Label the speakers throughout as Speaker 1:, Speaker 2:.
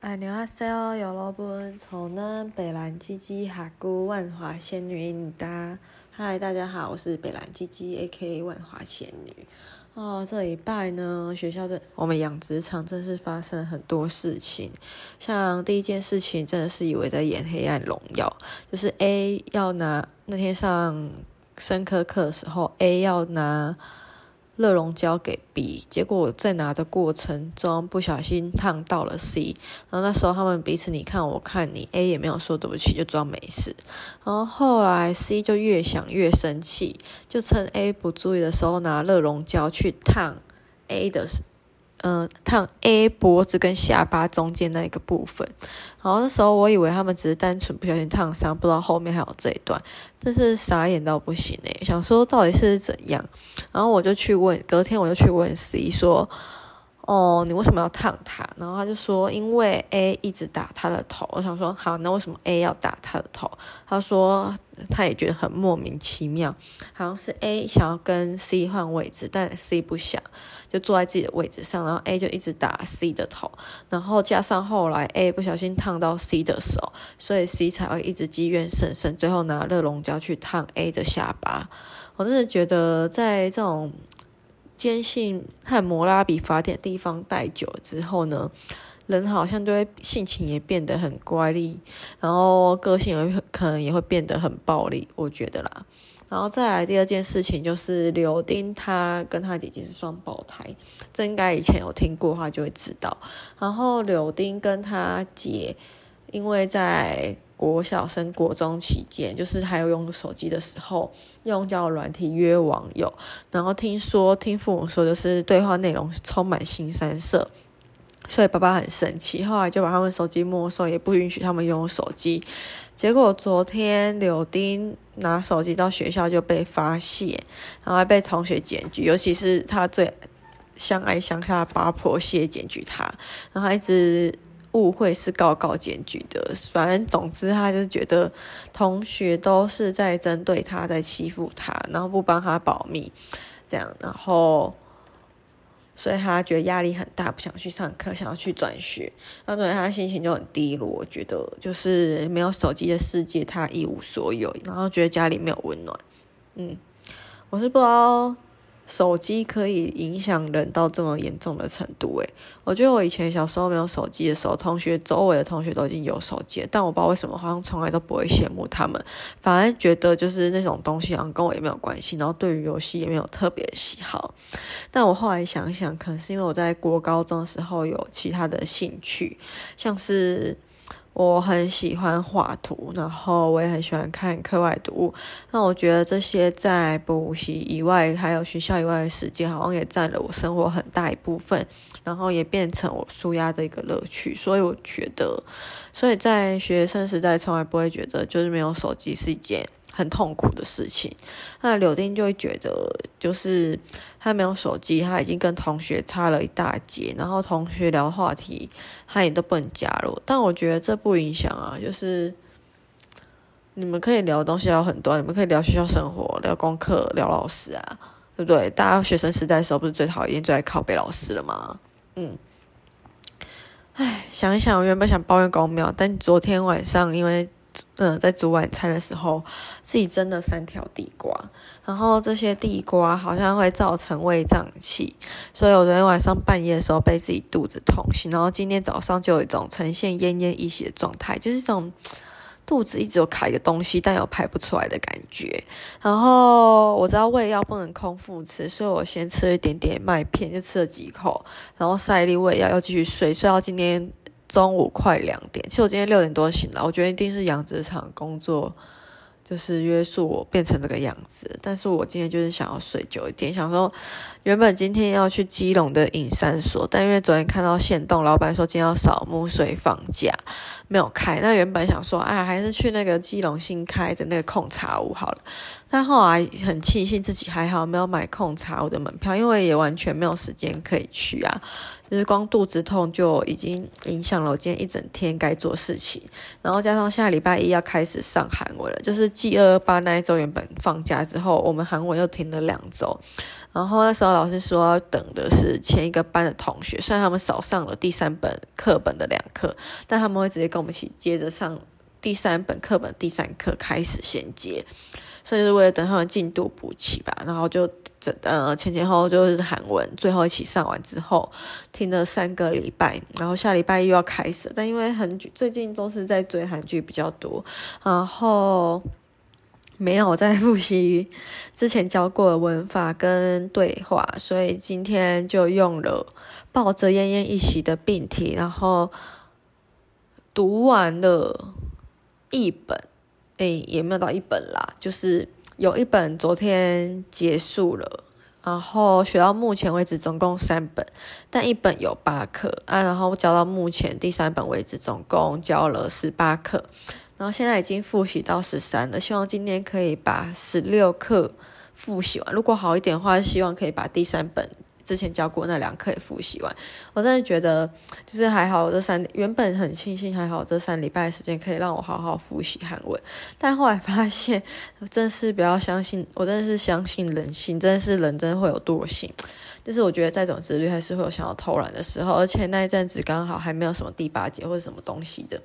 Speaker 1: 爱牛阿塞哦，有罗本从南北兰吉吉哈姑万华仙女你哒，嗨，大家好，我是北兰吉吉 A.K.A 万华仙女。哦，这礼拜呢，学校的我们养殖场真是发生很多事情。像第一件事情，真的是以为在演《黑暗荣耀》，就是 A 要拿那天上生科课的时候，A 要拿。热熔胶给 B，结果我在拿的过程中不小心烫到了 C，然后那时候他们彼此你看我看你，A 也没有说对不起，就装没事。然后后来 C 就越想越生气，就趁 A 不注意的时候拿热熔胶去烫 A 的。嗯，烫 A 脖子跟下巴中间那一个部分，然后那时候我以为他们只是单纯不小心烫伤，不知道后面还有这一段，真是傻眼到不行诶，想说到底是怎样，然后我就去问，隔天我就去问 C 说。哦，你为什么要烫他？然后他就说，因为 A 一直打他的头。我想说，好，那为什么 A 要打他的头？他说他也觉得很莫名其妙，好像是 A 想要跟 C 换位置，但 C 不想，就坐在自己的位置上，然后 A 就一直打 C 的头，然后加上后来 A 不小心烫到 C 的手，所以 C 才会一直积怨甚深，最后拿热熔胶去烫 A 的下巴。我真的觉得在这种。坚信汉摩拉比法典地方待久之后呢，人好像就会性情也变得很乖戾，然后个性也可能也会变得很暴力，我觉得啦。然后再来第二件事情就是柳丁他跟他姐姐是双胞胎，这应该以前有听过的话就会知道。然后柳丁跟他姐因为在国小升国中期间，就是还有用手机的时候，用交友软体约网友，然后听说听父母说，就是对话内容充满新三色，所以爸爸很生气，后来就把他们手机没收，也不允许他们用手机。结果昨天柳丁拿手机到学校就被发现，然后被同学检举，尤其是他最相爱相杀的八婆谢检举他，然后一直。误会是告告检举的，反正总之他就觉得同学都是在针对他，在欺负他，然后不帮他保密，这样，然后所以他觉得压力很大，不想去上课，想要去转学，那所以他心情就很低落。我觉得就是没有手机的世界，他一无所有，然后觉得家里没有温暖。嗯，我是不知道。手机可以影响人到这么严重的程度，诶，我觉得我以前小时候没有手机的时候，同学周围的同学都已经有手机，但我不知道为什么，好像从来都不会羡慕他们，反而觉得就是那种东西好像跟我也没有关系，然后对于游戏也没有特别喜好。但我后来想想，可能是因为我在国高中的时候有其他的兴趣，像是。我很喜欢画图，然后我也很喜欢看课外读物。那我觉得这些在补习以外，还有学校以外的时间，好像也占了我生活很大一部分，然后也变成我舒压的一个乐趣。所以我觉得，所以在学生时代，从来不会觉得就是没有手机是一件。很痛苦的事情，那柳丁就会觉得，就是他没有手机，他已经跟同学差了一大截，然后同学聊话题，他也都不能加入。但我觉得这不影响啊，就是你们可以聊的东西有很多，你们可以聊学校生活、聊功课、聊老师啊，对不对？大家学生时代的时候不是最讨厌、最爱靠背老师了吗？嗯，唉，想一想，我原本想抱怨公庙，但昨天晚上因为。嗯，在煮晚餐的时候，自己蒸了三条地瓜，然后这些地瓜好像会造成胃胀气，所以我昨天晚上半夜的时候被自己肚子痛醒，然后今天早上就有一种呈现奄奄一息的状态，就是这种肚子一直有卡一个东西，但又排不出来的感觉。然后我知道胃药不能空腹吃，所以我先吃了一点点麦片，就吃了几口，然后塞一粒胃药，又继续睡，睡到今天。中午快两点，其实我今天六点多醒了，我觉得一定是养殖场工作就是约束我变成这个样子。但是我今天就是想要睡久一点，想说原本今天要去基隆的隐山所，但因为昨天看到限动，老板说今天要扫墓，所以放假没有开。那原本想说，哎，还是去那个基隆新开的那个控茶屋好了。但后来很庆幸自己还好没有买控茶屋的门票，因为也完全没有时间可以去啊。就是光肚子痛就已经影响了我今天一整天该做事情，然后加上下礼拜一要开始上韩文了，就是 G 二二八那一周原本放假之后，我们韩文又停了两周，然后那时候老师说要等的是前一个班的同学，虽然他们少上了第三本课本的两课，但他们会直接跟我们一起接着上第三本课本第三课开始衔接。所以是为了等他们进度补齐吧，然后就整呃前前后后就是韩文最后一起上完之后，听了三个礼拜，然后下礼拜又要开始，但因为韩剧最近都是在追韩剧比较多，然后没有在复习之前教过的文法跟对话，所以今天就用了抱着奄奄一息的病体，然后读完了一本。诶、也没有到一本啦，就是有一本昨天结束了，然后学到目前为止总共三本，但一本有八课啊，然后教到目前第三本为止总共教了十八课，然后现在已经复习到十三了，希望今天可以把十六课复习完，如果好一点的话，希望可以把第三本。之前教过那两课也复习完，我真的觉得就是还好。这三原本很庆幸还好，这三礼拜的时间可以让我好好复习韩文。但后来发现，真是不要相信，我真的是相信人性，真的是人真的会有惰性。就是我觉得再怎么自律，还是会有想要偷懒的时候。而且那一阵子刚好还没有什么第八节或者什么东西的，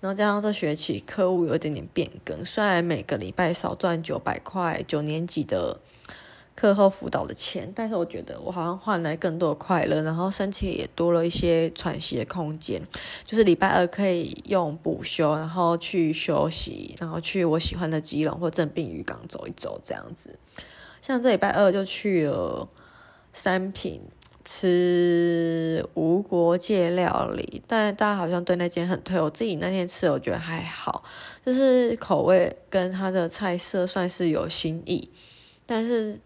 Speaker 1: 然后加上这学期课务有一点点变更，虽然每个礼拜少赚九百块，九年级的。课后辅导的钱，但是我觉得我好像换来更多的快乐，然后身体也多了一些喘息的空间。就是礼拜二可以用补休，然后去休息，然后去我喜欢的基隆或正滨渔港走一走，这样子。像这礼拜二就去了三品吃无国界料理，但大家好像对那间很推。我自己那天吃，我觉得还好，就是口味跟它的菜色算是有新意，但是。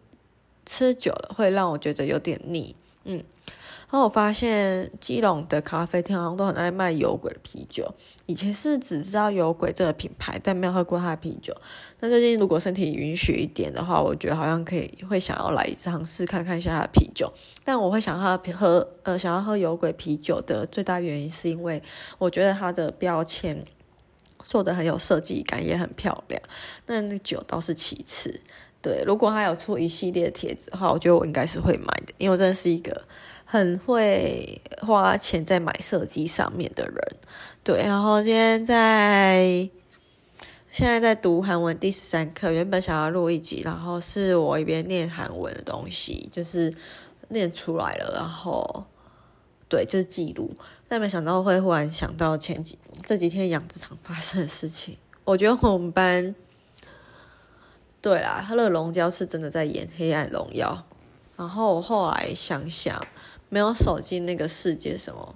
Speaker 1: 吃久了会让我觉得有点腻，嗯，然后我发现基隆的咖啡厅好像都很爱卖有鬼的啤酒。以前是只知道有鬼这个品牌，但没有喝过它的啤酒。那最近如果身体允许一点的话，我觉得好像可以会想要来尝试看看一下它的啤酒。但我会想要喝呃想要喝有鬼啤酒的最大原因是因为我觉得它的标签做得很有设计感，也很漂亮。那那酒倒是其次。对，如果他有出一系列帖子的话，我觉得我应该是会买的，因为我真的是一个很会花钱在买设计上面的人。对，然后今天在现在在读韩文第十三课，原本想要录一集，然后是我一边念韩文的东西，就是念出来了，然后对，就是记录，但没想到会忽然想到前几这几天养殖场发生的事情，我觉得我们班。对啦，乐龙胶是真的在演《黑暗荣耀》，然后我后来想想，没有手机那个世界什么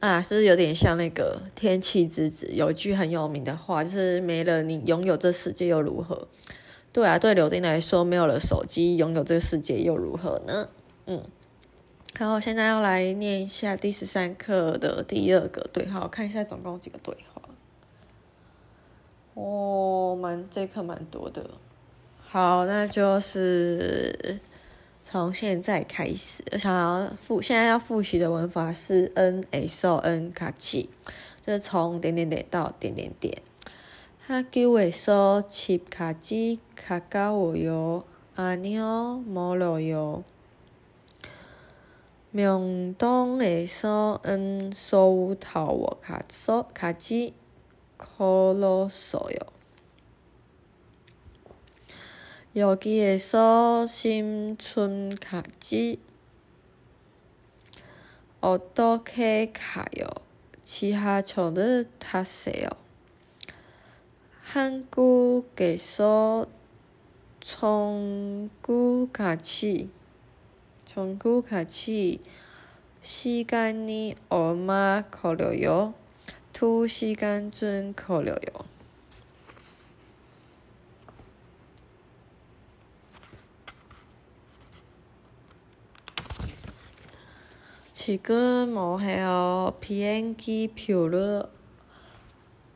Speaker 1: 啊，是不是有点像那个《天气之子》有一句很有名的话，就是没了你拥有这世界又如何？对啊，对柳丁来说，没有了手机，拥有这个世界又如何呢？嗯，然后现在要来念一下第十三课的第二个对号，看一下总共几个对话。哦，蛮这课蛮多的。好，那就是从现在开始，我想要复现在要复习的文法是 n s o n 卡奇，就是从点点点到点点点。학교에서집까지가까워요아니요멀어요명동에서은서울타워까지 걸었어요. 여기에서 심춘까지 어떻게 가요? 지하철을 타세요. 한국에서 청구같이 청구같이 시간이 얼마 걸려요? 두 시간쯤 걸려요. 지금 뭐 해요? 비행기 표를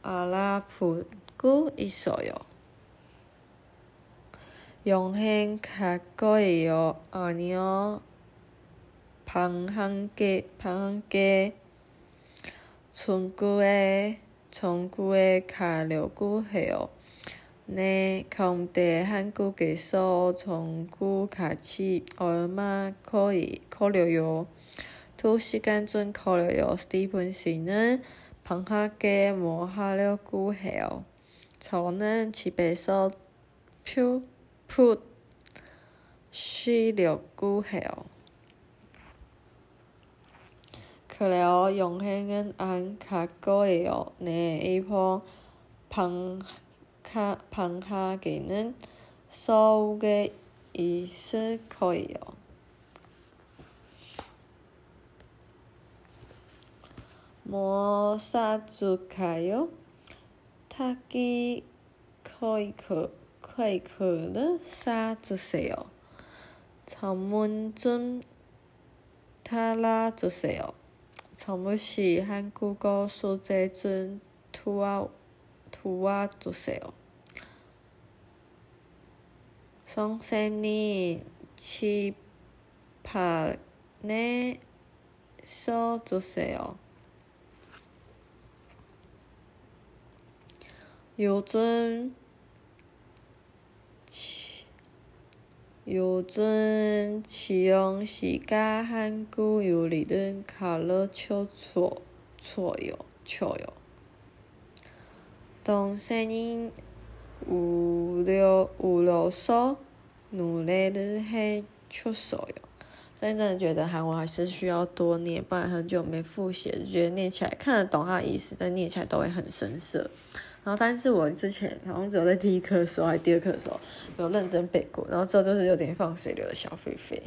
Speaker 1: 알아보고 있어요. 여행 갈 거예요? 아니요. 방한개 방한개 청구에청구에 가려고 해요. 네, 그런데 한국에서 청구 같이 얼마 거리 걸려요? 두 시간 좀 걸려요. 스티븐 씨는 방학에 뭐 하려고 해요? 저는 집에서 푹 쉬려고 해요. 그래요. 여행은 안 갈 거예요. 네, 이번 방학, 방학에는 서울에 있을 거예요. 뭐 사줄까요? 타기 케이크, 케이크를 사주세요. 전문 좀 달아주세요. 정무씨 한국어 소재 좀 도와, 도와주세요. 선생님, 칠판에 써주세요. 요즘 요즘 지영 씨가 한국 요리를 가르쳐 줘, 줘요. 줘요. 동생이 울려, 울려서 노래를 해줬어요.真正觉得韩文还是需要多念，不然很久没复习，就觉得念起来看得懂它的意思，但念起来都会很生涩。 然后，但是我之前好像只有在第一课的时候，还第二课的时候有认真背过，然后之后就是有点放水流的小飞飞。